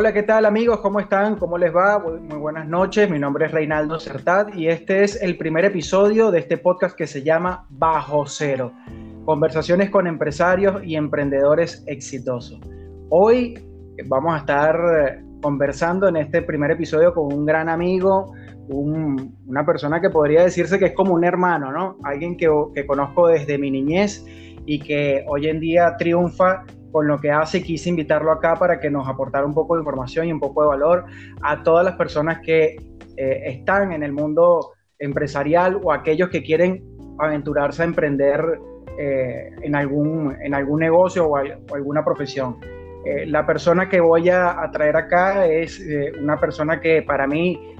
Hola, ¿qué tal amigos? ¿Cómo están? ¿Cómo les va? Muy buenas noches. Mi nombre es Reinaldo Certat y este es el primer episodio de este podcast que se llama Bajo Cero. Conversaciones con empresarios y emprendedores exitosos. Hoy vamos a estar conversando en este primer episodio con un gran amigo, una persona que podría decirse que es como un hermano, ¿no? Alguien que, que conozco desde mi niñez y que hoy en día triunfa con lo que hace. Quise invitarlo acá para que nos aportara un poco de información y un poco de valor a todas las personas que eh, están en el mundo empresarial o aquellos que quieren aventurarse a emprender eh, en, algún, en algún negocio o, alguna profesión. Eh, la persona que voy a, traer acá es una persona que para mí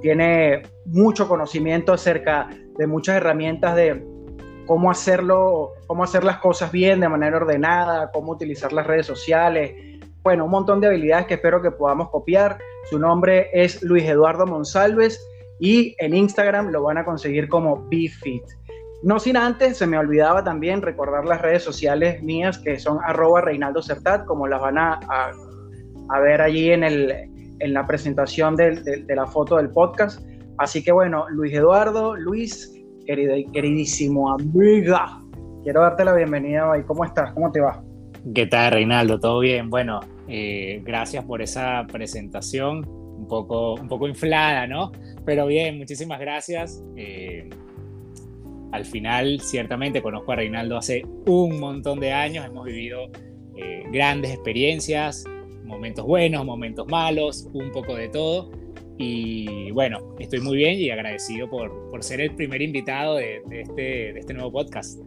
tiene mucho conocimiento acerca de muchas herramientas de, cómo hacerlo, cómo hacer las cosas bien de manera ordenada, cómo utilizar las redes sociales. Bueno, un montón de habilidades que espero que podamos copiar. Su nombre es Luis Eduardo Monsalves y en Instagram lo van a conseguir como BeFit. No sin antes, se me olvidaba también recordar las redes sociales mías que son arroba Reinaldo Certat, como las van a, ver allí en, la presentación de la foto del podcast. Así que bueno, Luis Eduardo, Luis, querida y queridísimo amiga. Quiero darte la bienvenida hoy. ¿Cómo estás? ¿Cómo te va? ¿Qué tal, Reinaldo? ¿Todo bien? Bueno, eh, gracias por esa presentación, un poco, inflada, ¿no? Pero bien, muchísimas gracias. Eh, al final, ciertamente, conozco a Reinaldo hace un montón de años, hemos vivido eh, grandes experiencias, momentos buenos, momentos malos, un poco de todo. Y bueno, estoy muy bien y agradecido por, por ser el primer invitado de, este, de este nuevo podcast.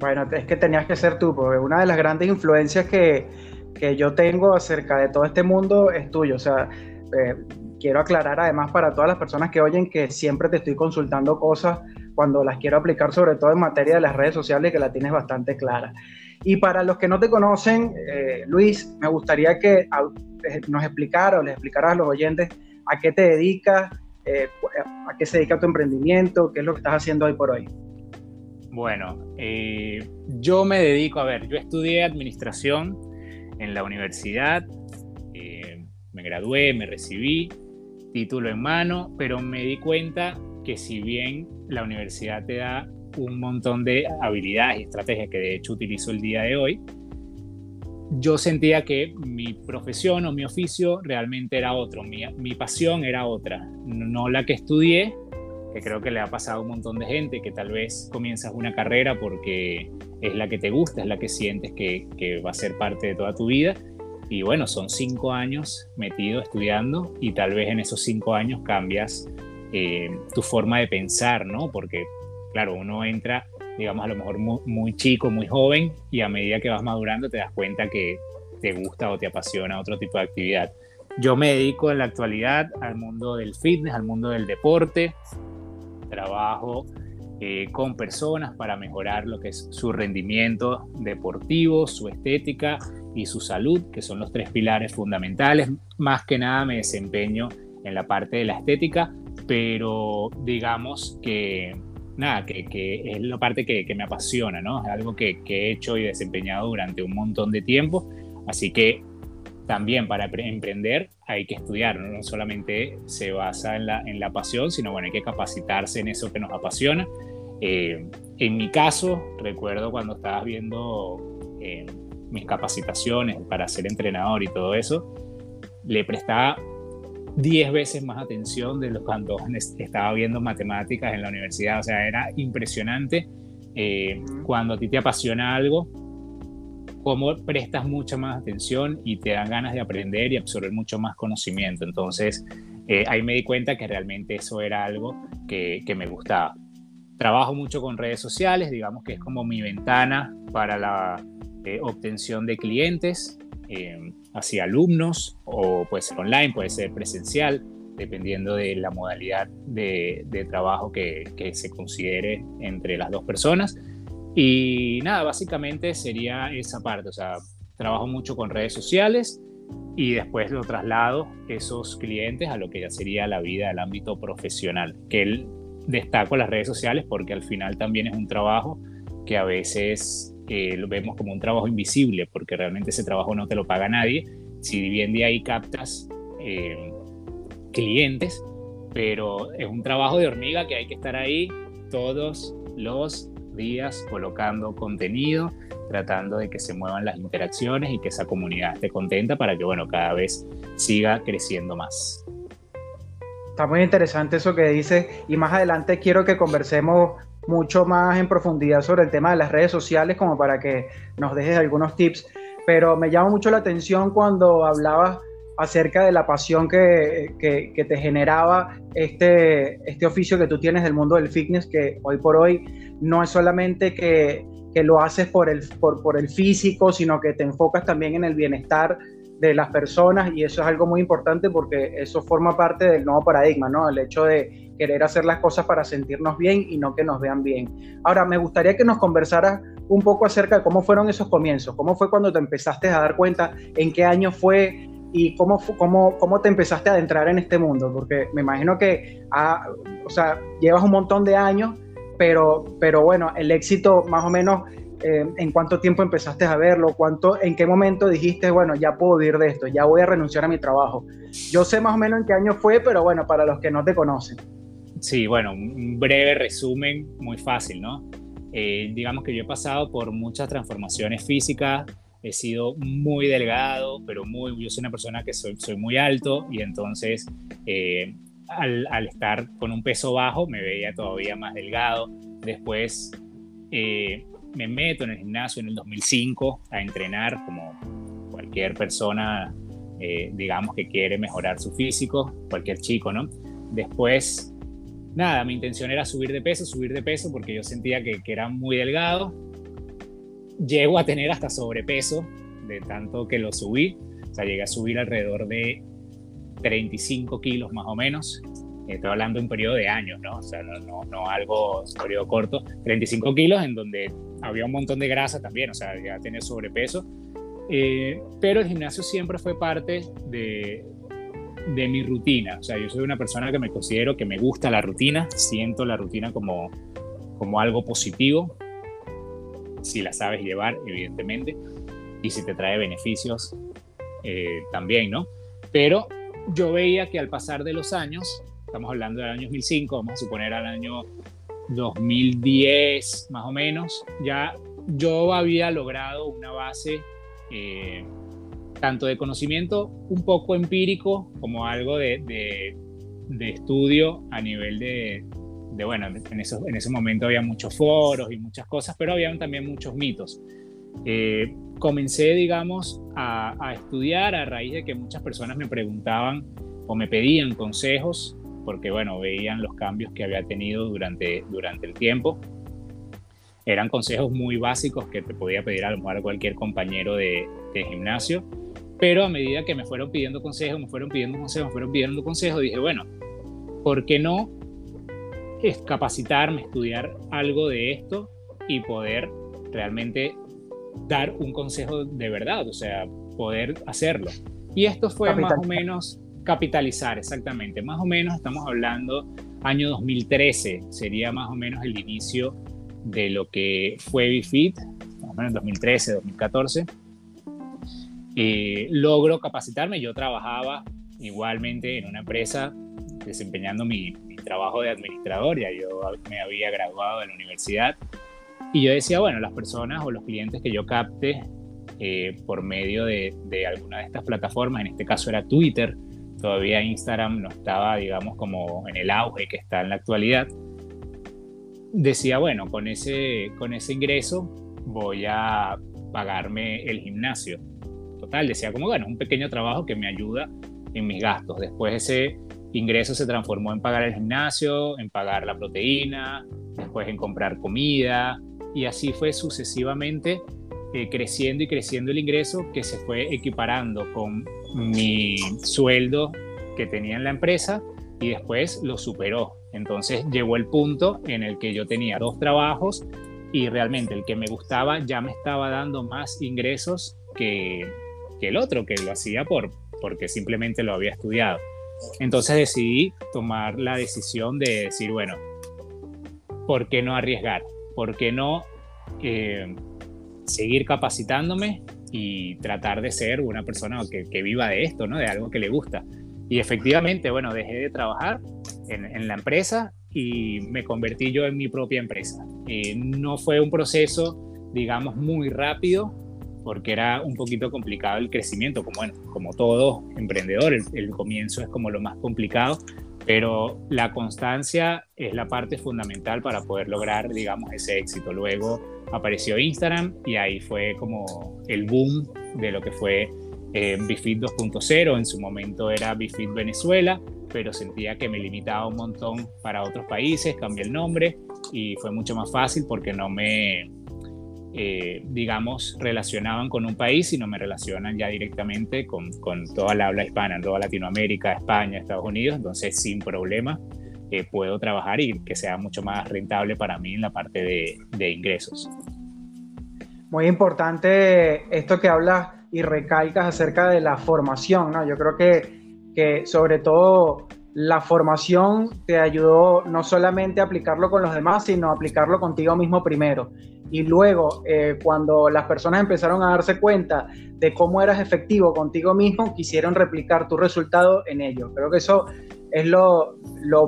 Bueno, es que tenías que ser tú, porque una de las grandes influencias que, que yo tengo acerca de todo este mundo es tuyo. O sea, eh, quiero aclarar además para todas las personas que oyen que siempre te estoy consultando cosas cuando las quiero aplicar, sobre todo en materia de las redes sociales, que la tienes bastante clara. Y para los que no te conocen, eh, Luis, me gustaría que nos explicara o les explicaras a los oyentes a qué te dedicas, eh, a qué se dedica tu emprendimiento, qué es lo que estás haciendo hoy por hoy. Bueno, yo me dedico, a ver, yo estudié administración en la universidad, me gradué, me recibí, título en mano, pero me di cuenta que si bien la universidad te da un montón de habilidades y estrategias que de hecho utilizo el día de hoy, yo sentía que mi profesión o mi oficio realmente era otro, mi, mi, pasión era otra, no la que estudié, que creo que le ha pasado a un montón de gente, que tal vez comienzas una carrera porque es la que te gusta, es la que sientes que, que va a ser parte de toda tu vida. Y bueno, son cinco años metido estudiando y tal vez en esos cinco años cambias eh, tu forma de pensar, ¿no? Porque claro, uno entra, digamos, a lo mejor muy, chico, muy joven, y a medida que vas madurando te das cuenta que te gusta o te apasiona otro tipo de actividad. Yo me dedico en la actualidad al mundo del fitness, al mundo del deporte, trabajo eh, con personas para mejorar lo que es su rendimiento deportivo, su estética y su salud, que son los tres pilares fundamentales. Más que nada me desempeño en la parte de la estética, pero digamos que nada, que, es la parte que, me apasiona, ¿no? Es algo que, he hecho y desempeñado durante un montón de tiempo, así que también para emprender hay que estudiar, no, solamente se basa en la, en la pasión, sino bueno, hay que capacitarse en eso que nos apasiona. Eh, en mi caso, recuerdo cuando estabas viendo eh, mis capacitaciones para ser entrenador y todo eso, le prestaba 10 veces más atención de lo cuando estaba viendo matemáticas en la universidad. O sea, era impresionante eh, cuando a ti te apasiona algo, cómo prestas mucha más atención y te dan ganas de aprender y absorber mucho más conocimiento. Entonces, eh, ahí me di cuenta que realmente eso era algo que, que me gustaba. Trabajo mucho con redes sociales, digamos que es como mi ventana para la eh, obtención de clientes hacia alumnos o puede ser online, puede ser presencial, dependiendo de la modalidad de, trabajo que, se considere entre las dos personas. Y nada, básicamente sería esa parte, o sea, trabajo mucho con redes sociales y después lo traslado esos clientes a lo que ya sería la vida del ámbito profesional, que él destaco las redes sociales porque al final también es un trabajo que a veces lo vemos como un trabajo invisible porque realmente ese trabajo no te lo paga nadie si bien de ahí captas eh, clientes, pero es un trabajo de hormiga que hay que estar ahí todos los días colocando contenido, tratando de que se muevan las interacciones y que esa comunidad esté contenta para que, bueno, cada vez siga creciendo más. Está muy interesante eso que dices y más adelante quiero que conversemos mucho más en profundidad sobre el tema de las redes sociales como para que nos dejes algunos tips, pero me llama mucho la atención cuando hablabas acerca de la pasión que, que, te generaba este, este oficio que tú tienes del mundo del fitness, que hoy por hoy no es solamente que, que lo haces por el, por, por el físico, sino que te enfocas también en el bienestar de las personas y eso es algo muy importante porque eso forma parte del nuevo paradigma, ¿no? El hecho de querer hacer las cosas para sentirnos bien y no que nos vean bien. Ahora, me gustaría que nos conversaras un poco acerca de cómo fueron esos comienzos, cómo fue cuando te empezaste a dar cuenta, en qué año fue y cómo, cómo, cómo te empezaste a adentrar en este mundo, porque me imagino que, ah, o sea, llevas un montón de años, pero, pero bueno, el éxito más o menos eh, en cuánto tiempo empezaste a verlo, cuánto, en qué momento dijiste, bueno, ya puedo vivir de esto, ya voy a renunciar a mi trabajo. Yo sé más o menos en qué año fue, pero bueno, para los que no te conocen. Sí, bueno, un breve resumen muy fácil, ¿no? Eh, digamos que yo he pasado por muchas transformaciones físicas, he sido muy delgado, pero muy, yo soy una persona que soy, muy alto y entonces eh, al, estar con un peso bajo me veía todavía más delgado. Después eh, me meto en el gimnasio en el 2005 a entrenar como cualquier persona, digamos, que quiere mejorar su físico, cualquier chico, ¿no? Después, nada, mi intención era subir de peso, subir de peso porque yo sentía que, que era muy delgado. Llego a tener hasta sobrepeso de tanto que lo subí. O sea, llegué a subir alrededor de 35 kilos más o menos. Estoy hablando de un periodo de años, ¿no? O sea, no, no, no algo, un periodo corto. 35 kilos en donde había un montón de grasa también, o sea, ya tenía sobrepeso. Eh, pero el gimnasio siempre fue parte de, de mi rutina. O sea, yo soy una persona que me considero que me gusta la rutina, siento la rutina como, como algo positivo, si la sabes llevar, evidentemente, y si te trae beneficios eh, también, ¿no? Pero yo veía que al pasar de los años, estamos hablando del año 2005, vamos a suponer al año 2010 más o menos, ya yo había logrado una base eh, tanto de conocimiento un poco empírico como algo de, de, estudio a nivel de, de bueno, en, eso, en ese momento había muchos foros y muchas cosas, pero había también muchos mitos. Eh, comencé, digamos, a, a, estudiar a raíz de que muchas personas me preguntaban o me pedían consejos porque bueno, veían los cambios que había tenido durante, durante el tiempo. Eran consejos muy básicos que te podía pedir a lo mejor cualquier compañero de, de gimnasio, pero a medida que me fueron pidiendo consejos, me fueron pidiendo consejos, me fueron pidiendo consejos, dije, bueno, ¿por qué no es capacitarme, estudiar algo de esto y poder realmente dar un consejo de verdad, o sea, poder hacerlo? Y esto fue más o menos Capitalizar, exactamente. Más o menos estamos hablando año 2013, sería más o menos el inicio de lo que fue Bifit, más o menos 2013, 2014. Eh, logro capacitarme, yo trabajaba igualmente en una empresa desempeñando mi, trabajo de administrador, ya yo me había graduado de la universidad, y yo decía, bueno, las personas o los clientes que yo capte eh, por medio de, de, alguna de estas plataformas, en este caso era Twitter, todavía Instagram no estaba, digamos, como en el auge que está en la actualidad, decía, bueno, con ese, con ese ingreso voy a pagarme el gimnasio. Total, decía como, bueno, un pequeño trabajo que me ayuda en mis gastos. Después ese ingreso se transformó en pagar el gimnasio, en pagar la proteína, después en comprar comida, y así fue sucesivamente eh, creciendo y creciendo el ingreso que se fue equiparando con mi sueldo que tenía en la empresa y después lo superó. Entonces llegó el punto en el que yo tenía dos trabajos y realmente el que me gustaba ya me estaba dando más ingresos que, que el otro, que lo hacía por, porque simplemente lo había estudiado. Entonces decidí tomar la decisión de decir, bueno, ¿por qué no arriesgar? ¿Por qué no eh, seguir capacitándome y tratar de ser una persona que, que, viva de esto, ¿no? De algo que le gusta. Y efectivamente, bueno, dejé de trabajar en, la empresa y me convertí yo en mi propia empresa. Eh, no fue un proceso, digamos, muy rápido, porque era un poquito complicado el crecimiento, como, bueno, como todo emprendedor, el, comienzo es como lo más complicado, pero la constancia es la parte fundamental para poder lograr, digamos, ese éxito. Luego apareció Instagram y ahí fue como el boom de lo que fue eh, Bifit 2.0. En su momento era Bifit Venezuela, pero sentía que me limitaba un montón para otros países, cambié el nombre y fue mucho más fácil porque no me, eh, digamos, relacionaban con un país, sino me relacionan ya directamente con, con toda la habla hispana, toda Latinoamérica, España, Estados Unidos, entonces sin problema eh, puedo trabajar y que sea mucho más rentable para mí en la parte de, de ingresos. Muy importante esto que hablas y recalcas acerca de la formación, ¿no? Yo creo que, que sobre todo la formación te ayudó no solamente a aplicarlo con los demás, sino a aplicarlo contigo mismo primero. Y luego, eh, cuando las personas empezaron a darse cuenta de cómo eras efectivo contigo mismo, quisieron replicar tu resultado en ello. Creo que eso es lo,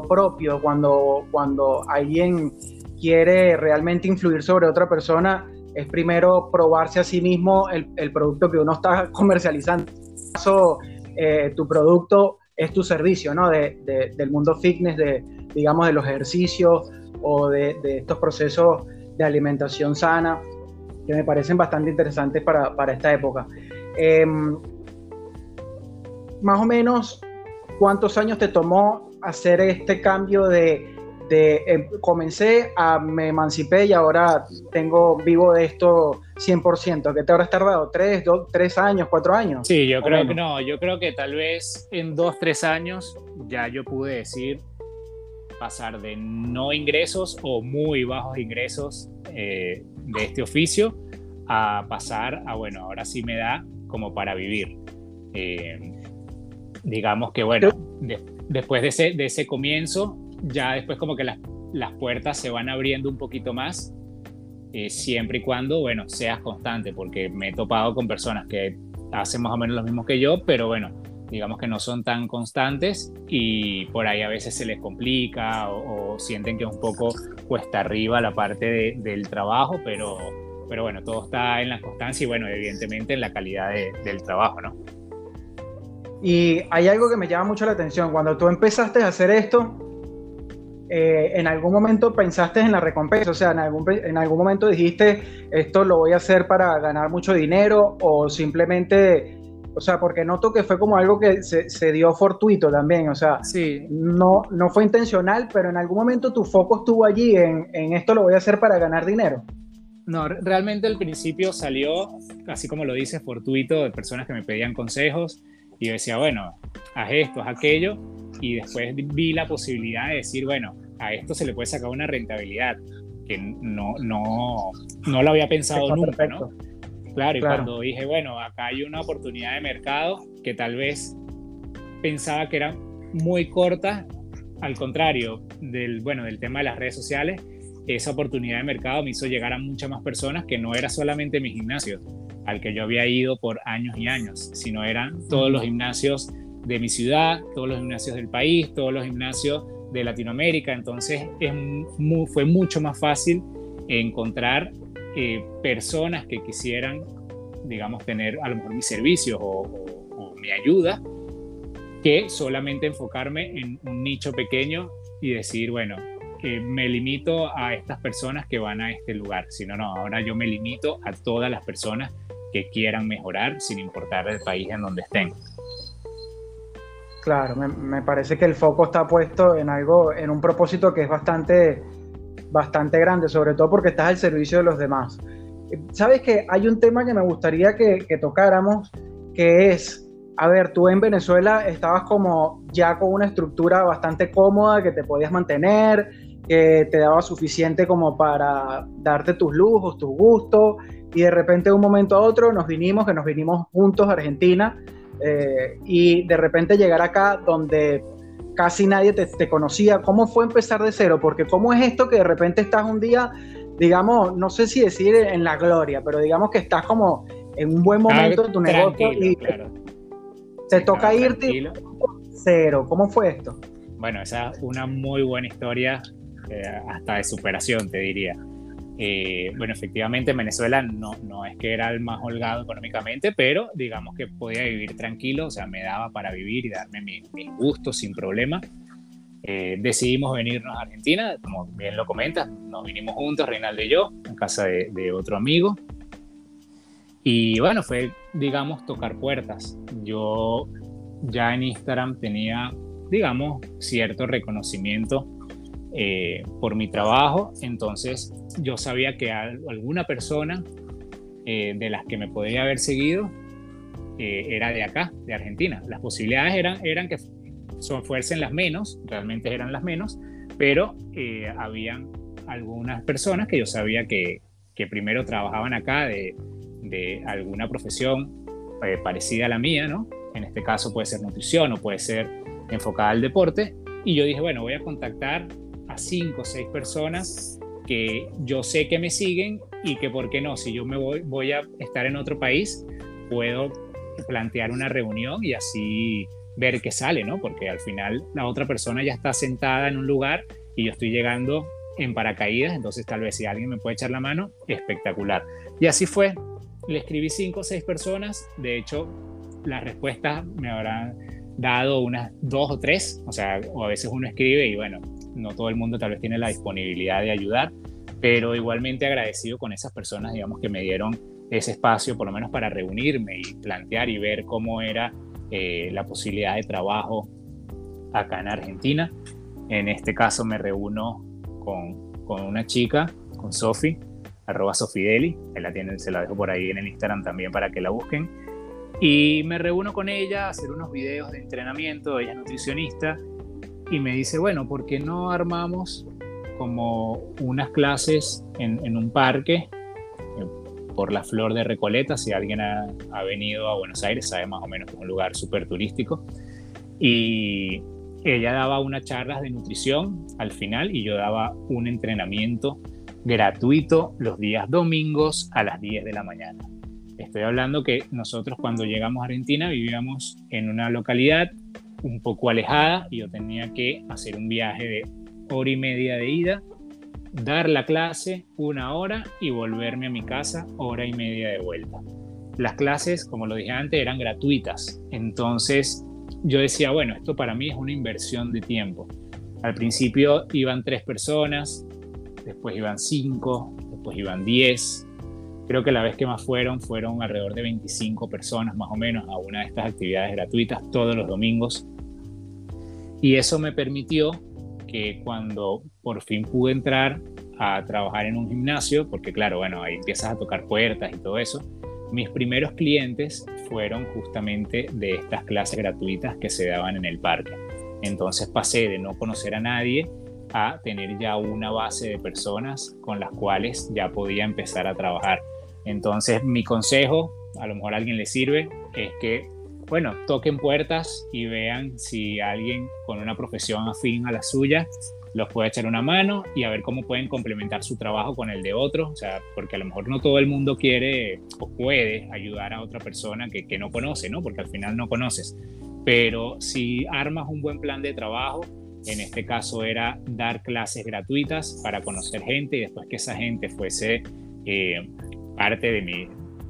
propio cuando, cuando alguien quiere realmente influir sobre otra persona, es primero probarse a sí mismo el, producto que uno está comercializando. Eso, eh, tu producto es tu servicio, ¿no? De, de, del mundo fitness, de, digamos, de los ejercicios o de, estos procesos de alimentación sana, que me parecen bastante interesantes para, para esta época. Eh, más o menos, ¿cuántos años te tomó hacer este cambio de, de eh, comencé, a, me emancipé y ahora tengo vivo de esto 100%. ¿Qué te habrás tardado? ¿Tres, dos, tres años, cuatro años? Sí, yo creo que no. Yo creo que tal vez en dos, tres años ya yo pude decir pasar de no ingresos o muy bajos ingresos eh, de este oficio a pasar a, bueno, ahora sí me da como para vivir. Eh, digamos que, bueno, de, después de ese, de ese comienzo, ya después como que las, las puertas se van abriendo un poquito más, eh, siempre y cuando, bueno, seas constante, porque me he topado con personas que hacen más o menos lo mismo que yo, pero bueno, digamos que no son tan constantes y por ahí a veces se les complica o, sienten que es un poco cuesta arriba la parte de, del trabajo, pero, pero bueno, todo está en la constancia y bueno, evidentemente en la calidad de, del trabajo, ¿no? Y hay algo que me llama mucho la atención. Cuando tú empezaste a hacer esto, eh, en algún momento pensaste en la recompensa, o sea, en algún, en algún momento dijiste, esto lo voy a hacer para ganar mucho dinero o simplemente, o sea, porque noto que fue como algo que se, se dio fortuito también, o sea, sí. no, no fue intencional, pero en algún momento tu foco estuvo allí en, en esto lo voy a hacer para ganar dinero. No, realmente al principio salió, así como lo dices, fortuito, de personas que me pedían consejos y yo decía, bueno, haz esto, haz aquello, y después vi la posibilidad de decir, bueno, a esto se le puede sacar una rentabilidad que no, no, no lo había pensado nunca, perfecto. ¿no? Claro, y claro. cuando dije, bueno, acá hay una oportunidad de mercado que tal vez pensaba que era muy corta, al contrario del, bueno, del tema de las redes sociales, esa oportunidad de mercado me hizo llegar a muchas más personas que no era solamente mi gimnasio, al que yo había ido por años y años, sino eran todos los gimnasios de mi ciudad, todos los gimnasios del país, todos los gimnasios de Latinoamérica. Entonces fue mucho más fácil encontrar eh, personas que quisieran, digamos, tener a lo mejor mis servicios o, mi ayuda, que solamente enfocarme en un nicho pequeño y decir, bueno, que me limito a estas personas que van a este lugar, sino no, ahora yo me limito a todas las personas que quieran mejorar sin importar el país en donde estén. Claro, me, me, parece que el foco está puesto en algo, en un propósito que es bastante, bastante grande, sobre todo porque estás al servicio de los demás. Sabes que hay un tema que me gustaría que, que tocáramos, que es, a ver, tú en Venezuela estabas como ya con una estructura bastante cómoda que te podías mantener, que te daba suficiente como para darte tus lujos, tus gustos, y de repente de un momento a otro nos vinimos, que nos vinimos juntos a Argentina, eh, y de repente llegar acá donde casi nadie te, te, conocía, ¿cómo fue empezar de cero? Porque ¿cómo es esto que de repente estás un día, digamos, no sé si decir en la gloria, pero digamos que estás como en un buen momento de tu negocio y te toca irte cero. ¿Cómo fue esto? Bueno, esa es una muy buena historia, eh, hasta de superación, te diría. Eh, bueno, efectivamente Venezuela no, no es que era el más holgado económicamente, pero digamos que podía vivir tranquilo, o sea, me daba para vivir y darme mis, gustos sin problema. Eh, decidimos venirnos a Argentina, como bien lo comentas, nos vinimos juntos, Reinaldo y yo, en casa de, de otro amigo. Y bueno, fue, digamos, tocar puertas. Yo ya en Instagram tenía, digamos, cierto reconocimiento eh, por mi trabajo, entonces yo sabía que alguna persona eh, de las que me podría haber seguido eh, era de acá, de Argentina. Las posibilidades eran, eran que son, fuesen las menos, realmente eran las menos, pero habían algunas personas que yo sabía que, que primero trabajaban acá de, de alguna profesión parecida a la mía, ¿no? En este caso puede ser nutrición o puede ser enfocada al deporte. Y yo dije, bueno, voy a contactar cinco o seis personas que yo sé que me siguen y que, ¿por qué no? Si yo me voy, voy a estar en otro país, puedo plantear una reunión y así ver qué sale, ¿no? Porque al final la otra persona ya está sentada en un lugar y yo estoy llegando en paracaídas, entonces tal vez si alguien me puede echar la mano, espectacular. Y así fue, le escribí cinco o seis personas, de hecho las respuestas me habrán dado unas dos o tres, o sea, o a veces uno escribe y bueno, no todo el mundo tal vez tiene la disponibilidad de ayudar, pero igualmente agradecido con esas personas, digamos, que me dieron ese espacio, por lo menos para reunirme y plantear y ver cómo era eh, la posibilidad de trabajo acá en Argentina. En este caso me reúno con, con una chica, con Sofi, arroba Sofideli, la se la dejo por ahí en el Instagram también para que la busquen. Y me reúno con ella a hacer unos videos de entrenamiento, ella es nutricionista, y me dice, bueno, ¿por qué no armamos como unas clases en, un parque eh, por la flor de Recoleta? Si alguien ha, venido a Buenos Aires sabe más o menos que es un lugar súper turístico. Y ella daba unas charlas de nutrición al final y yo daba un entrenamiento gratuito los días domingos a las 10 de la mañana. Estoy hablando que nosotros cuando llegamos a Argentina vivíamos en una localidad un poco alejada y yo tenía que hacer un viaje de hora y media de ida, dar la clase una hora y volverme a mi casa hora y media de vuelta. Las clases, como lo dije antes, eran gratuitas. Entonces yo decía, bueno, esto para mí es una inversión de tiempo. Al principio iban tres personas, después iban cinco, después iban diez. Creo que la vez que más fueron fueron alrededor de 25 personas más o menos a una de estas actividades gratuitas todos los domingos. Y eso me permitió que cuando por fin pude entrar a trabajar en un gimnasio, porque claro, bueno, ahí empiezas a tocar puertas y todo eso, mis primeros clientes fueron justamente de estas clases gratuitas que se daban en el parque. Entonces pasé de no conocer a nadie a tener ya una base de personas con las cuales ya podía empezar a trabajar. Entonces mi consejo, a lo mejor a alguien le sirve, es que bueno, toquen puertas y vean si alguien con una profesión afín a la suya los puede echar una mano y a ver cómo pueden complementar su trabajo con el de otro, o sea, porque a lo mejor no todo el mundo quiere o puede ayudar a otra persona que, no conoce, ¿no? Porque al final no conoces. Pero si armas un buen plan de trabajo, en este caso era dar clases gratuitas para conocer gente y después que esa gente fuese eh, parte de, mi,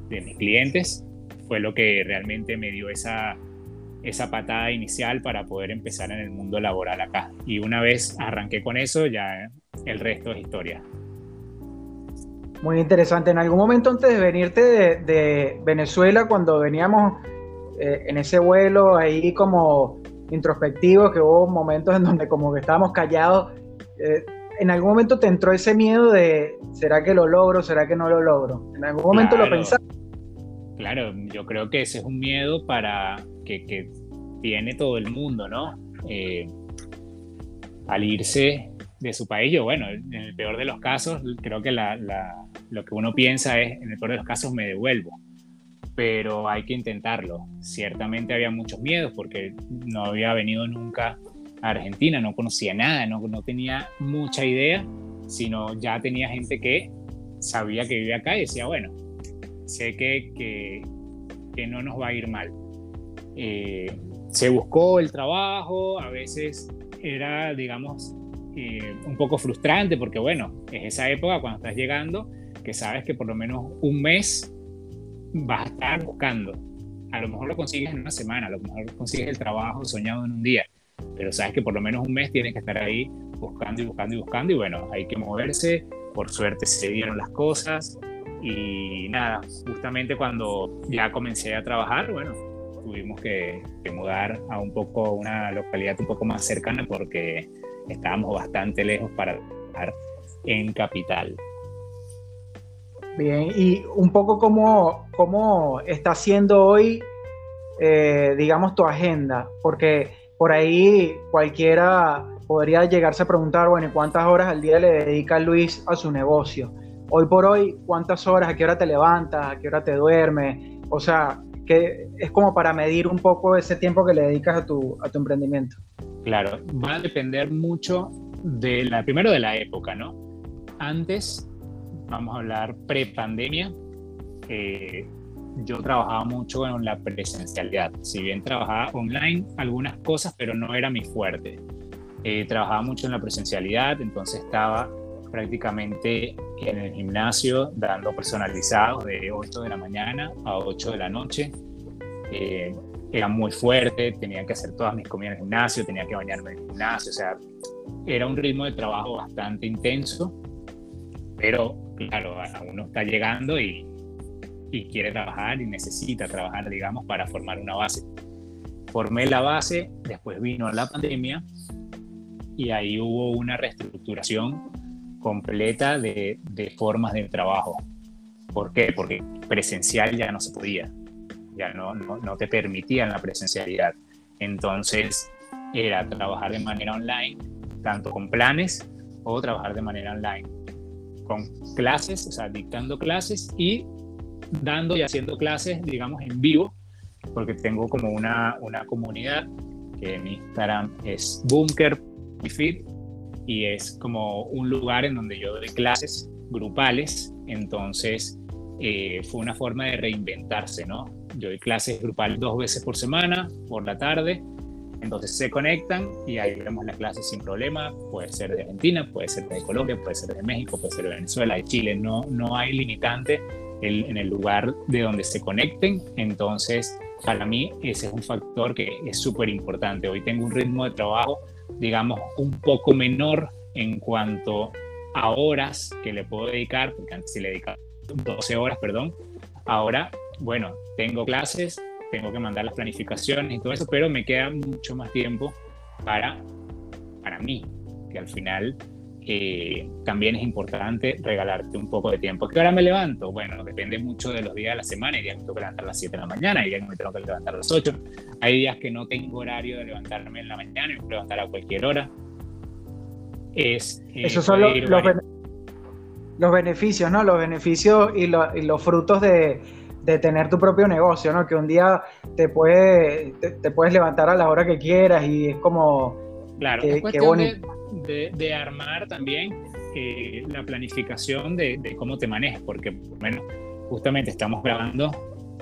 de mis clientes, fue lo que realmente me dio esa, esa patada inicial para poder empezar en el mundo laboral acá. Y una vez arranqué con eso, ya el resto es historia. Muy interesante. En algún momento antes de venirte de, Venezuela, cuando veníamos eh, en ese vuelo ahí como introspectivo, que hubo momentos en donde como que estábamos callados, eh, ¿en algún momento te entró ese miedo de, ¿será que lo logro? ¿Será que no lo logro? ¿En algún momento lo pensaste? Claro, yo creo que ese es un miedo para que, tiene todo el mundo, ¿no? Eh, al irse de su país, yo, bueno, en el peor de los casos, creo que lo que uno piensa es, en el peor de los casos me devuelvo, pero hay que intentarlo. Ciertamente había muchos miedos porque no había venido nunca Argentina, no conocía nada, no, no tenía mucha idea, sino ya tenía gente que sabía que vivía acá y decía, bueno, sé que, que, que no nos va a ir mal. Eh, se buscó el trabajo, a veces era, digamos, eh, un poco frustrante porque, bueno, es esa época cuando estás llegando que sabes que por lo menos un mes vas a estar buscando. A lo mejor lo consigues en una semana, a lo mejor consigues el trabajo soñado en un día, pero sabes que por lo menos un mes tienes que estar ahí buscando y buscando y buscando y bueno, hay que moverse. Por suerte se dieron las cosas y nada, justamente cuando ya comencé a trabajar, bueno, tuvimos que, mudar a un poco, una localidad un poco más cercana porque estábamos bastante lejos para estar en capital. Bien, y un poco cómo, cómo está siendo hoy, eh, digamos, tu agenda, porque por ahí cualquiera podría llegarse a preguntar, bueno, ¿cuántas horas al día le dedica Luis a su negocio? Hoy por hoy, ¿cuántas horas? ¿A qué hora te levantas? ¿A qué hora te duermes? O sea, que es como para medir un poco ese tiempo que le dedicas a tu, a tu emprendimiento. Claro, va a depender mucho de la, primero de la época, ¿no? Antes, vamos a hablar pre-pandemia, eh, yo trabajaba mucho en la presencialidad. Si bien trabajaba online, algunas cosas, pero no era mi fuerte. Eh, trabajaba mucho en la presencialidad, entonces estaba prácticamente en el gimnasio dando personalizados de 8 de la mañana a 8 de la noche. Eh, era muy fuerte, tenía que hacer todas mis comidas en el gimnasio, tenía que bañarme en el gimnasio, o sea, era un ritmo de trabajo bastante intenso, pero claro, uno está llegando y, y quiere trabajar y necesita trabajar, digamos, para formar una base. Formé la base, después vino la pandemia y ahí hubo una reestructuración completa de, formas de trabajo. ¿Por qué? Porque presencial ya no se podía, ya no, no, te permitían la presencialidad. Entonces era trabajar de manera online, tanto con planes o trabajar de manera online, con clases, o sea, dictando clases y dando y haciendo clases, digamos, en vivo, porque tengo como una, una comunidad que en Instagram es Bunker Fit y es como un lugar en donde yo doy clases grupales, entonces eh, fue una forma de reinventarse, ¿no? Yo doy clases grupales dos veces por semana, por la tarde, entonces se conectan y ahí vemos la clase sin problema, puede ser de Argentina, puede ser de Colombia, puede ser de México, puede ser de Venezuela, de Chile, no, no hay limitante en el lugar de donde se conecten, entonces para mí ese es un factor que es súper importante. Hoy tengo un ritmo de trabajo digamos, un poco menor en cuanto a horas que le puedo dedicar, porque antes le dedicaba 12 horas, perdón. Ahora, bueno, tengo clases, tengo que mandar las planificaciones y todo eso, pero me queda mucho más tiempo para, para mí, que al final eh, también es importante regalarte un poco de tiempo. ¿Qué hora me levanto? Bueno, depende mucho de los días de la semana. Hay días que me tengo que levantar a las 7 de la mañana, hay días que me tengo que levantar a las 8. Hay días que no tengo horario de levantarme en la mañana y me puedo levantar a cualquier hora. Es, eh, Esos son los, los, beneficios, ¿no? Los beneficios y, los frutos de, de, tener tu propio negocio, ¿no? Que un día te, puede, te, puedes levantar a la hora que quieras y es como... Claro, es bonito de, armar también eh, la planificación de, cómo te manejas, porque bueno, justamente estamos grabando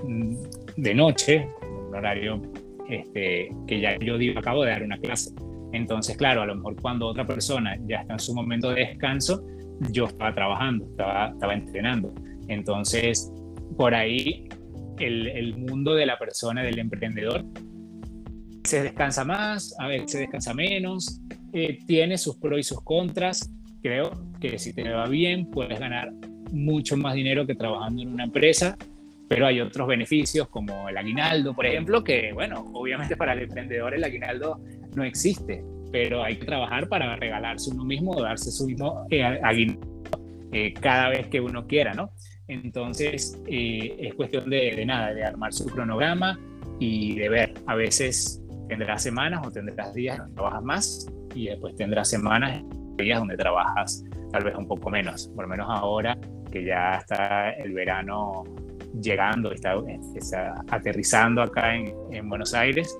mm, de noche, un horario este, que ya yo digo, acabo de dar una clase. Entonces, claro, a lo mejor cuando otra persona ya está en su momento de descanso, yo estaba trabajando, estaba, estaba entrenando. Entonces, por ahí el, el mundo de la persona, del emprendedor, se descansa más, a veces se descansa menos, eh, tiene sus pros y sus contras. Creo que si te va bien, puedes ganar mucho más dinero que trabajando en una empresa, pero hay otros beneficios como el aguinaldo, por ejemplo, que, bueno, obviamente para el emprendedor el aguinaldo no existe, pero hay que trabajar para regalarse uno mismo o darse su mismo eh, aguinaldo eh, cada vez que uno quiera, ¿no? Entonces, es cuestión de, de nada, de armar su cronograma y de ver, a veces tendrás semanas o tendrás días donde trabajas más y después tendrás semanas, días donde trabajas tal vez un poco menos, por lo menos ahora que ya está el verano llegando, está, está aterrizando acá en, en Buenos Aires,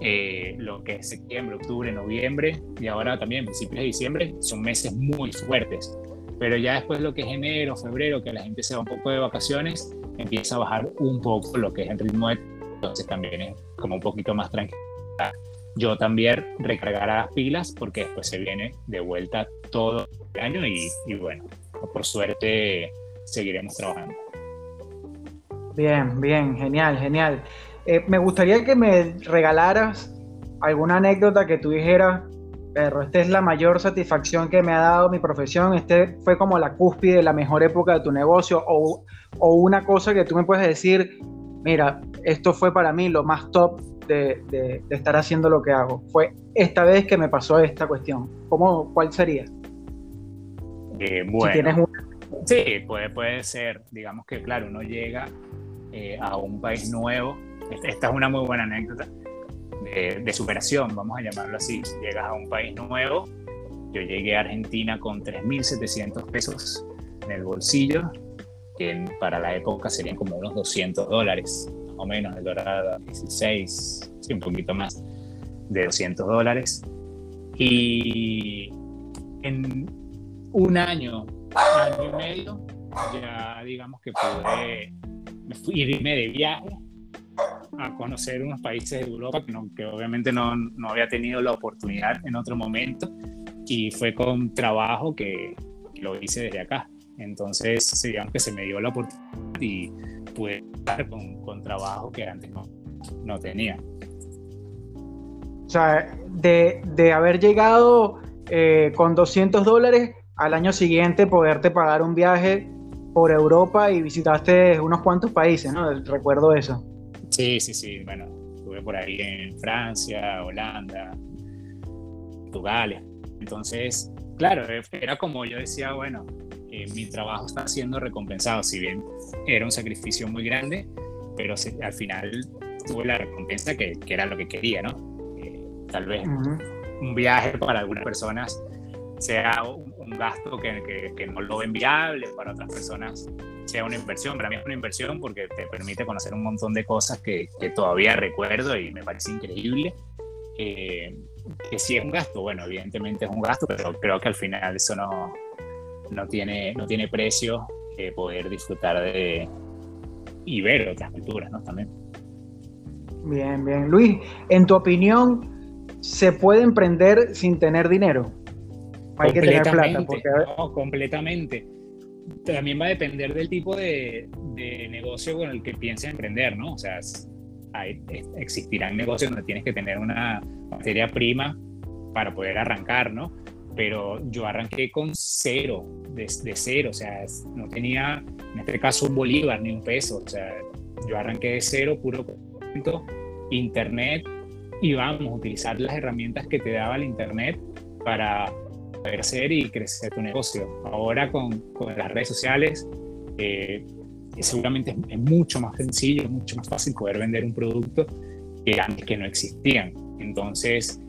eh, lo que es septiembre, octubre, noviembre y ahora también principios de diciembre son meses muy fuertes. pero ya después lo que es enero, febrero, que la gente se va un poco de vacaciones, empieza a bajar un poco lo que es el ritmo de... Entonces también es como un poquito más tranquilo. Yo también recargar las pilas porque después se viene de vuelta todo el año y, bueno, por suerte seguiremos trabajando. Bien, bien, genial, genial. Eh, me gustaría que me regalaras alguna anécdota que tú dijeras, pero esta es la mayor satisfacción que me ha dado mi profesión, este fue como la cúspide, la mejor época de tu negocio, o una cosa que tú me puedes decir, mira, esto fue para mí lo más top de, de, estar haciendo lo que hago. Fue esta vez que me pasó esta cuestión. ¿Cómo, ¿Cuál sería? Eh, bueno, sí, puede, puede ser. Digamos que, claro, uno llega eh, a un país nuevo. Esta es una muy buena anécdota de, superación, vamos a llamarlo así. Llegas a un país nuevo. Yo llegué a Argentina con 3.700 pesos en el bolsillo, que para la época serían como unos 200 dólares, o menos, el dólar 16, sí, un poquito más, de 200 dólares. Y en un año, año y medio, ya digamos que pude irme de viaje a conocer unos países de Europa que, no, que obviamente no, no, había tenido la oportunidad en otro momento y fue con trabajo que, lo hice desde acá. Entonces, digamos que se me dio la oportunidad y pude estar con, con trabajo que antes no, no tenía. O sea, de, de haber llegado eh, con 200 dólares al año siguiente poderte pagar un viaje por Europa y visitaste unos cuantos países, ¿no? Recuerdo eso. Sí, sí, sí. Bueno, estuve por ahí en Francia, Holanda, Portugal. Entonces, claro, era como yo decía, bueno, eh, mi trabajo está siendo recompensado, si bien era un sacrificio muy grande, pero al final tuve la recompensa que, que era lo que quería, ¿no? Eh, tal vez un viaje para algunas personas sea un, gasto que, que, no lo ven viable, para otras personas sea una inversión. Para mí es una inversión porque te permite conocer un montón de cosas que, que todavía recuerdo y me parece increíble. Eh, que si es un gasto, bueno, evidentemente es un gasto, pero creo que al final eso no, no, tiene, no tiene precio eh, poder disfrutar de y ver otras culturas, ¿no? También. Bien, bien. Luis, en tu opinión, ¿se puede emprender sin tener dinero? Hay que tener plata. Porque... No, completamente. También va a depender del tipo de, negocio con el que pienses emprender, ¿no? O sea, hay, existirán negocios donde tienes que tener una materia prima para poder arrancar, ¿no? Pero yo arranqué con cero, de, cero, o sea, no tenía, en este caso, un bolívar ni un peso, o sea, yo arranqué de cero, puro internet, y vamos a utilizar las herramientas que te daba el internet para crecer y crecer tu negocio. Ahora con, las redes sociales eh, seguramente es, mucho más sencillo, mucho más fácil poder vender un producto que antes que no existían. Entonces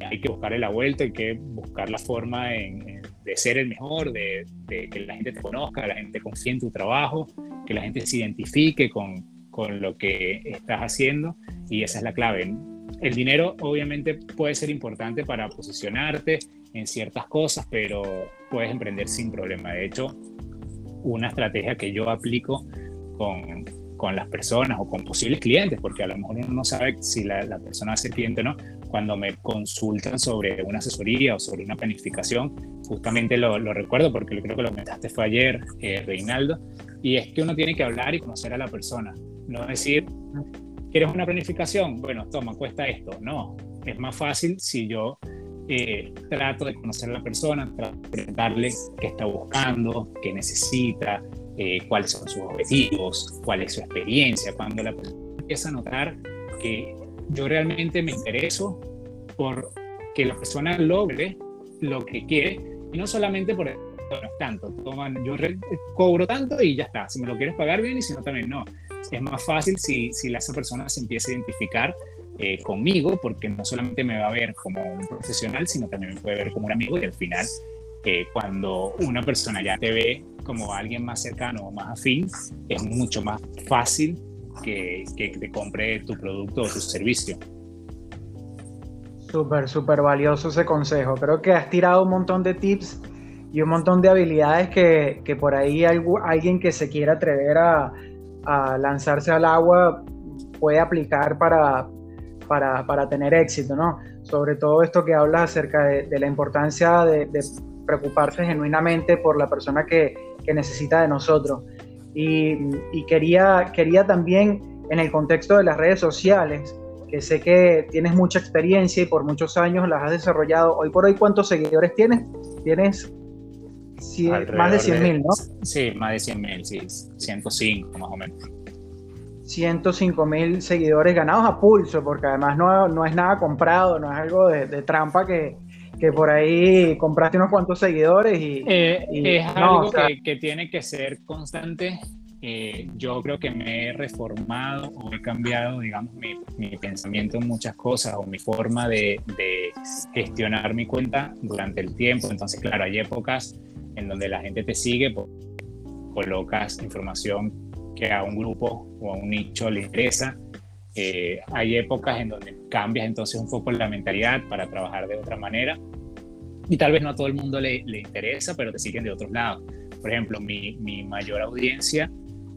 hay que buscarle la vuelta, hay que buscar la forma de ser el mejor, de, de, que la gente te conozca, la gente confíe en tu trabajo, que la gente se identifique con, con lo que estás haciendo y esa es la clave. El dinero obviamente puede ser importante para posicionarte en ciertas cosas, pero puedes emprender sin problema. De hecho, una estrategia que yo aplico con, con las personas o con posibles clientes, porque a lo mejor uno no sabe si la, la persona va a ser cliente o no, cuando me consultan sobre una asesoría o sobre una planificación, justamente lo, lo recuerdo porque creo que lo comentaste fue ayer, eh, Reinaldo, y es que uno tiene que hablar y conocer a la persona, no decir, ¿quieres una planificación? Bueno, toma, cuesta esto. No, es más fácil si yo eh, trato de conocer a la persona, de preguntarle qué está buscando, qué necesita, eh, cuáles son sus objetivos, cuál es su experiencia. Cuando la persona empieza a notar que yo realmente me intereso por que la persona logre lo que quiere y no solamente por tanto, toman, yo cobro tanto y ya está, si me lo quieres pagar bien y si no también no. Es más fácil si, si esa persona se empieza a identificar eh, conmigo, porque no solamente me va a ver como un profesional, sino también me puede ver como un amigo y al final, eh, cuando una persona ya te ve como alguien más cercano o más afín, es mucho más fácil que, que te compre tu producto o tu servicio. Súper, súper valioso ese consejo. Creo que has tirado un montón de tips y un montón de habilidades que, que por ahí alguien que se quiera atrever a, a lanzarse al agua puede aplicar para, para, para, tener éxito, ¿no? Sobre todo esto que hablas acerca de, la importancia de, preocuparse genuinamente por la persona que, que necesita de nosotros. Y, y, quería, quería también, en el contexto de las redes sociales, que sé que tienes mucha experiencia y por muchos años las has desarrollado. Hoy por hoy, ¿cuántos seguidores tienes? Tienes más de 100 mil, ¿no? Sí, más de 100 mil, sí, 105 más o menos. 105 mil seguidores ganados a pulso, porque además no, no es nada comprado, no es algo de, trampa que, que, por ahí compraste unos cuantos seguidores y... Eh, es algo que, que, tiene que ser constante. Eh, yo creo que me he reformado o he cambiado, digamos, mi, mi pensamiento en muchas cosas o mi forma de, de gestionar mi cuenta durante el tiempo. Entonces, claro, hay épocas en donde la gente te sigue, pues, colocas información que a un grupo o a un nicho le interesa. Eh, hay épocas en donde cambias entonces un poco la mentalidad para trabajar de otra manera y tal vez no a todo el mundo le, le interesa, pero te siguen de otros lados. Por ejemplo, mi, mi mayor audiencia,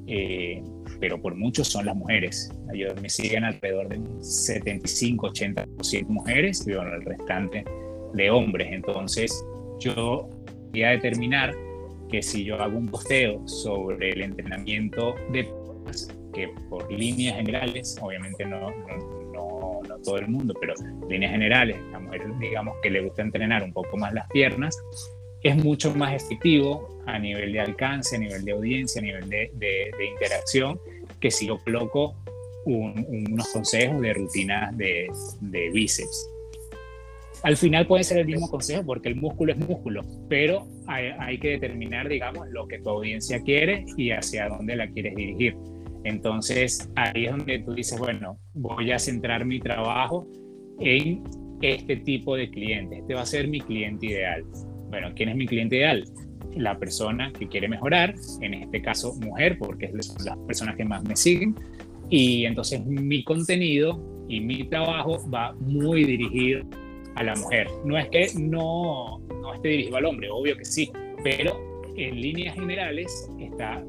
eh, pero por muchos son las mujeres. Ellos me siguen alrededor de un 75-80% mujeres y bueno, el restante de hombres. Entonces, yo a determinar que si yo hago un posteo sobre el entrenamiento de que por líneas generales, obviamente no, no, no, todo el mundo, pero líneas generales, la mujer digamos que le gusta entrenar un poco más las piernas, es mucho más efectivo a nivel de alcance, a nivel de audiencia, a nivel de, de, interacción, que si yo coloco unos consejos de rutinas de, de bíceps al final puede ser el mismo consejo porque el músculo es músculo, pero hay, que determinar, digamos, lo que tu audiencia quiere y hacia dónde la quieres dirigir. Entonces, ahí es donde tú dices, bueno, voy a centrar mi trabajo en este tipo de cliente. Este va a ser mi cliente ideal. Bueno, ¿quién es mi cliente ideal? La persona que quiere mejorar, en este caso mujer, porque es las personas que más me siguen. Y entonces mi contenido y mi trabajo va muy dirigido a la mujer. No es que no, no esté dirigido al hombre, obvio que sí, pero en líneas generales está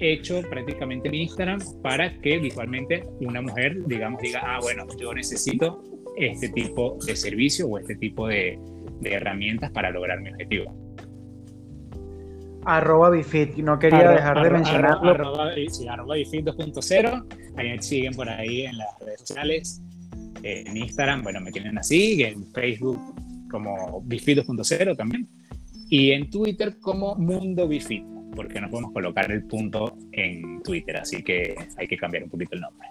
hecho prácticamente en Instagram para que visualmente una mujer, digamos, diga, ah, bueno, yo necesito este tipo de servicio o este tipo de, de herramientas para lograr mi objetivo. Arroba Bifit, no quería dejar de mencionarlo. Arroba, sí, arroba Bifit 2.0, ahí siguen por ahí en las redes sociales en Instagram, bueno, me tienen así, en Facebook como Bifit 2.0 también, y en Twitter como Mundo Bifit, porque no podemos colocar el punto en Twitter, así que hay que cambiar un poquito el nombre.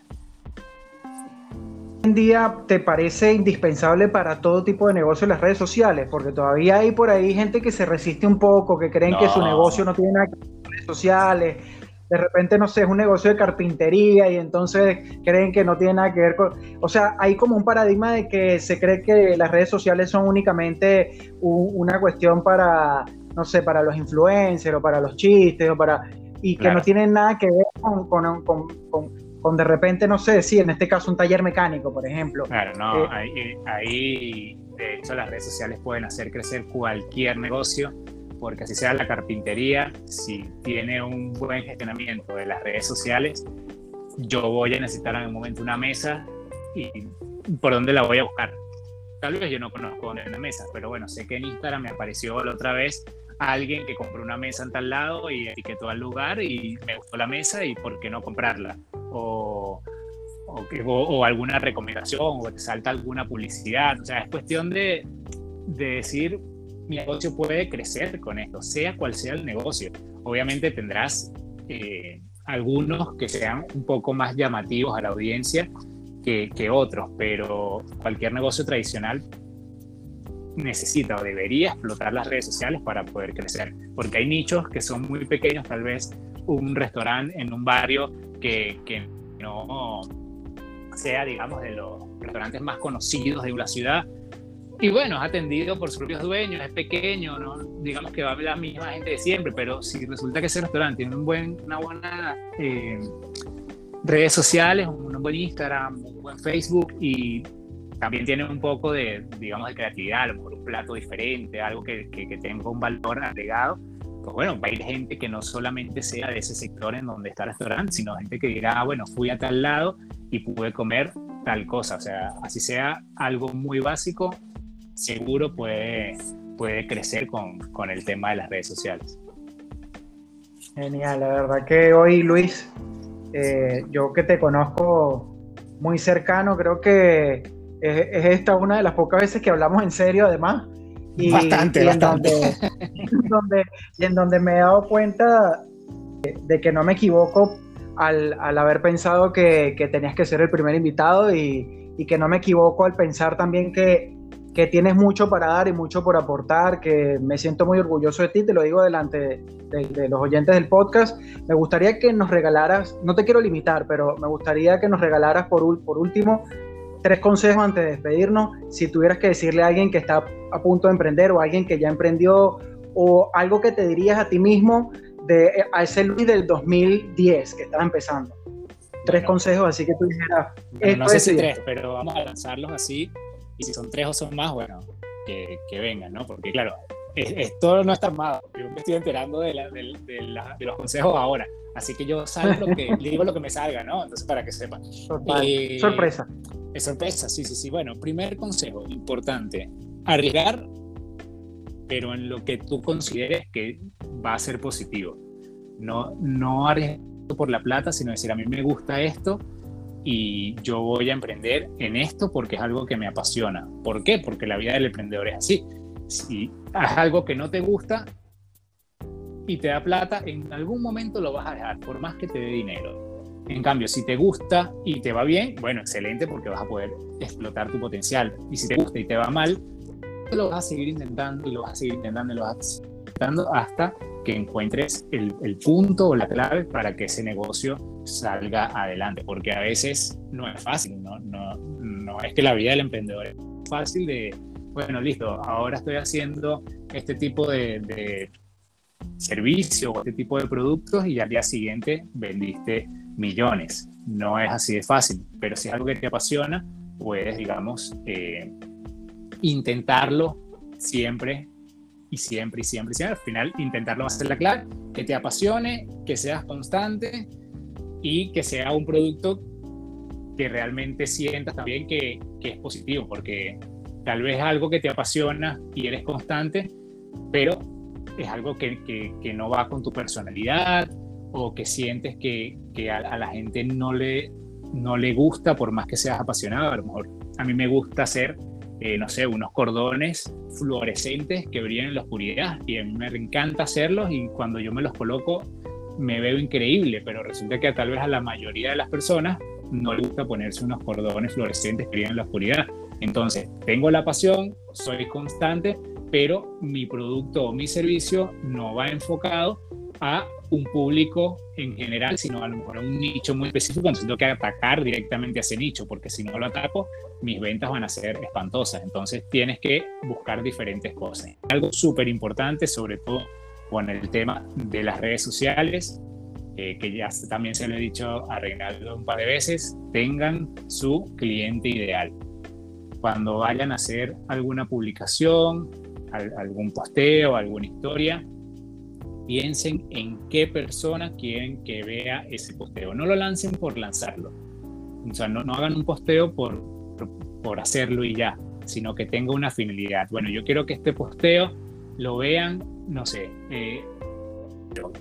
Hoy en día te parece indispensable para todo tipo de negocio las redes sociales? Porque todavía hay por ahí gente que se resiste un poco, que creen que su negocio no tiene nada que ver con redes sociales, de repente, no sé, es un negocio de carpintería y entonces creen que no tiene nada que ver con... O sea, hay como un paradigma de que se cree que las redes sociales son únicamente una cuestión para, no sé, para los influencers o para los chistes o para... Y que no tienen nada que ver con, con, con, con, de repente, no sé, sí, en este caso un taller mecánico, por ejemplo. Claro, no, eh, ahí, ahí de hecho las redes sociales pueden hacer crecer cualquier negocio porque así sea la carpintería, si tiene un buen gestionamiento de las redes sociales, yo voy a necesitar en un momento una mesa y por dónde la voy a buscar. Tal vez yo no conozco una mesa, pero bueno, sé que en Instagram me apareció la otra vez alguien que compró una mesa en tal lado y etiquetó al lugar y me gustó la mesa y por qué no comprarla. O, o, o alguna recomendación o te salta alguna publicidad. O sea, es cuestión de, de decir, mi negocio puede crecer con esto, sea cual sea el negocio. Obviamente tendrás eh, algunos que sean un poco más llamativos a la audiencia que, que, otros, pero cualquier negocio tradicional necesita o debería explotar las redes sociales para poder crecer, porque hay nichos que son muy pequeños, tal vez un restaurante en un barrio que, que no sea, digamos, de los restaurantes más conocidos de una ciudad, y bueno, es atendido por sus propios dueños, es pequeño, ¿no? digamos que va la misma gente de siempre, pero si resulta que ese restaurante tiene un buen, una buena eh, redes sociales, un buen Instagram, un buen Facebook y también tiene un poco de, digamos, de creatividad, a lo mejor un plato diferente, algo que, que, que tenga un valor agregado, pues bueno, va a ir gente que no solamente sea de ese sector en donde está el restaurante, sino gente que dirá, ah, bueno, fui a tal lado y pude comer tal cosa. O sea, así sea algo muy básico, seguro puede, puede crecer con, con el tema de las redes sociales. Genial, la verdad que hoy, Luis, eh, yo que te conozco muy cercano, creo que es, esta una de las pocas veces que hablamos en serio, además. Y, bastante, bastante. donde, y en donde me he dado cuenta de que no me equivoco al, haber pensado que, tenías que ser el primer invitado y, que no me equivoco al pensar también que, tienes mucho para dar y mucho por aportar, que me siento muy orgulloso de ti, te lo digo delante de, los oyentes del podcast. Me gustaría que nos regalaras, no te quiero limitar, pero me gustaría que nos regalaras por, por último tres consejos antes de despedirnos. Si tuvieras que decirle a alguien que está a punto de emprender o a alguien que ya emprendió o algo que te dirías a ti mismo de, a ese Luis del 2010 que estaba empezando. Tres consejos, así que tú dijeras. no sé si tres, pero vamos a lanzarlos así. Y si son tres o son más, bueno, que, que vengan, ¿no? Porque claro, esto no está armado. Yo me estoy enterando de, de, los consejos ahora. Así que yo salgo lo que, digo lo que me salga, ¿no? Entonces, para que sepan. Eh, sorpresa. Es sorpresa, sí, sí, sí. Bueno, primer consejo importante: arriesgar pero en lo que tú consideres que va a ser positivo. No, no arriesgando por la plata, sino decir, a mí me gusta esto y yo voy a emprender en esto porque es algo que me apasiona. ¿Por qué? Porque la vida del emprendedor es así. Si haces algo que no te gusta y te da plata, en algún momento lo vas a dejar, por más que te dé dinero. En cambio, si te gusta y te va bien, bueno, excelente porque vas a poder explotar tu potencial. Y si te gusta y te va mal, lo vas a seguir intentando y lo vas a seguir intentando y lo vas a seguir intentando hasta que encuentres el, el, punto o la clave para que ese negocio salga adelante, porque a veces no es fácil, no, no, no es que la vida del emprendedor es fácil de, bueno, listo, ahora estoy haciendo este tipo de, de servicio o este tipo de productos y al día siguiente vendiste millones. No es así de fácil, pero si es algo que te apasiona, puedes, digamos, eh, intentarlo siempre y siempre y siempre y siempre. Al final, intentarlo va a ser la clave, que te apasione, que seas constante y que sea un producto que realmente sientas también que, que es positivo, porque tal vez algo que te apasiona y eres constante, pero es algo que, que, no va con tu personalidad o que sientes que, que a, a, la gente no le, no le gusta por más que seas apasionado. A lo mejor a mí me gusta hacer eh, no sé, unos cordones fluorescentes que brillan en la oscuridad y a mí me encanta hacerlos y cuando yo me los coloco me veo increíble, pero resulta que tal vez a la mayoría de las personas no le gusta ponerse unos cordones fluorescentes que brillan en la oscuridad. Entonces, tengo la pasión, soy constante, pero mi producto o mi servicio no va enfocado a un público en general, sino a lo mejor a un nicho muy específico, entonces tengo que atacar directamente a ese nicho, porque si no lo ataco, mis ventas van a ser espantosas. Entonces tienes que buscar diferentes cosas. Algo súper importante, sobre todo con el tema de las redes sociales, eh, que ya también se lo he dicho a Reinaldo un par de veces, tengan su cliente ideal. Cuando vayan a hacer alguna publicación, algún posteo, alguna historia, piensen en qué persona quieren que vea ese posteo. No lo lancen por lanzarlo. O sea, no, no hagan un posteo por, por, hacerlo y ya, sino que tenga una finalidad. Bueno, yo quiero que este posteo lo vean, no sé, eh,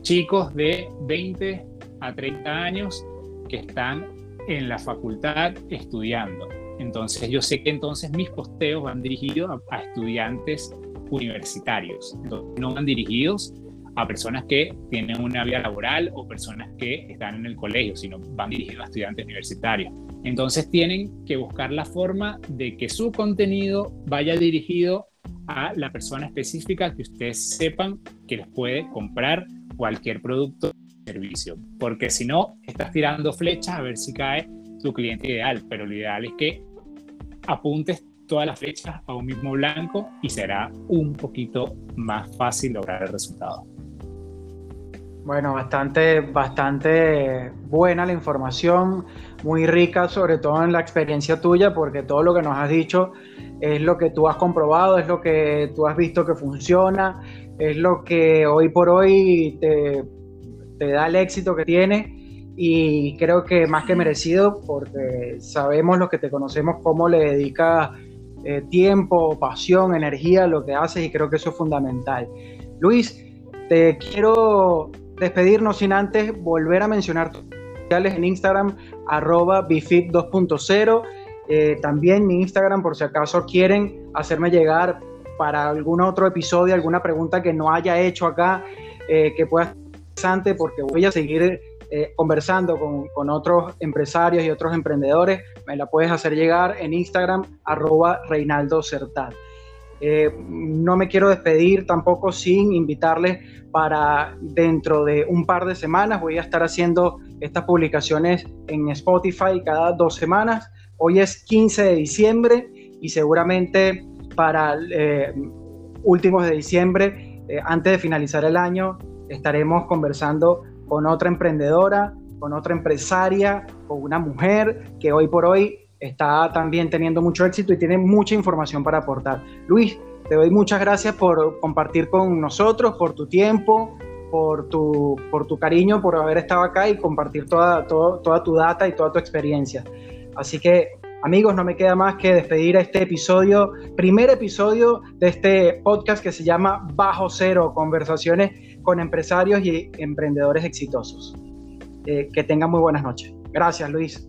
chicos de 20 a 30 años que están en la facultad estudiando. Entonces yo sé que entonces mis posteos van dirigidos a, estudiantes universitarios. Entonces, no van dirigidos a personas que tienen una vida laboral o personas que están en el colegio, sino van dirigidos a estudiantes universitarios. Entonces tienen que buscar la forma de que su contenido vaya dirigido a la persona específica que ustedes sepan que les puede comprar cualquier producto o servicio. Porque si no, estás tirando flechas a ver si cae tu cliente ideal. Pero lo ideal es que apuntes todas las flechas a un mismo blanco y será un poquito más fácil lograr el resultado. Bueno, bastante, bastante buena la información, muy rica, sobre todo en la experiencia tuya, porque todo lo que nos has dicho es lo que tú has comprobado, es lo que tú has visto que funciona, es lo que hoy por hoy te, te da el éxito que tiene y creo que más que merecido porque sabemos los que te conocemos cómo le dedicas eh, tiempo, pasión, energía a lo que haces y creo que eso es fundamental. Luis, te quiero despedirnos sin antes volver a mencionar tus sociales en Instagram, arroba bifit 2.0. Eh, también mi Instagram, por si acaso quieren hacerme llegar para algún otro episodio, alguna pregunta que no haya hecho acá, eh, que pueda ser interesante, porque voy a seguir eh, conversando con, otros empresarios y otros emprendedores. Me la puedes hacer llegar en Instagram, arroba Reinaldo Certat. Eh, no me quiero despedir tampoco sin invitarles para dentro de un par de semanas. Voy a estar haciendo estas publicaciones en Spotify cada dos semanas. Hoy es 15 de diciembre y seguramente para eh, últimos de diciembre, eh, antes de finalizar el año, estaremos conversando con otra emprendedora, con otra empresaria, con una mujer que hoy por hoy está también teniendo mucho éxito y tiene mucha información para aportar. Luis, te doy muchas gracias por compartir con nosotros, por tu tiempo, por tu, por tu cariño, por haber estado acá y compartir toda, toda tu data y toda tu experiencia. Así que, amigos, no me queda más que despedir este episodio, primer episodio de este podcast que se llama Bajo Cero, conversaciones con empresarios y emprendedores exitosos. Eh, que tengan muy buenas noches. Gracias, Luis.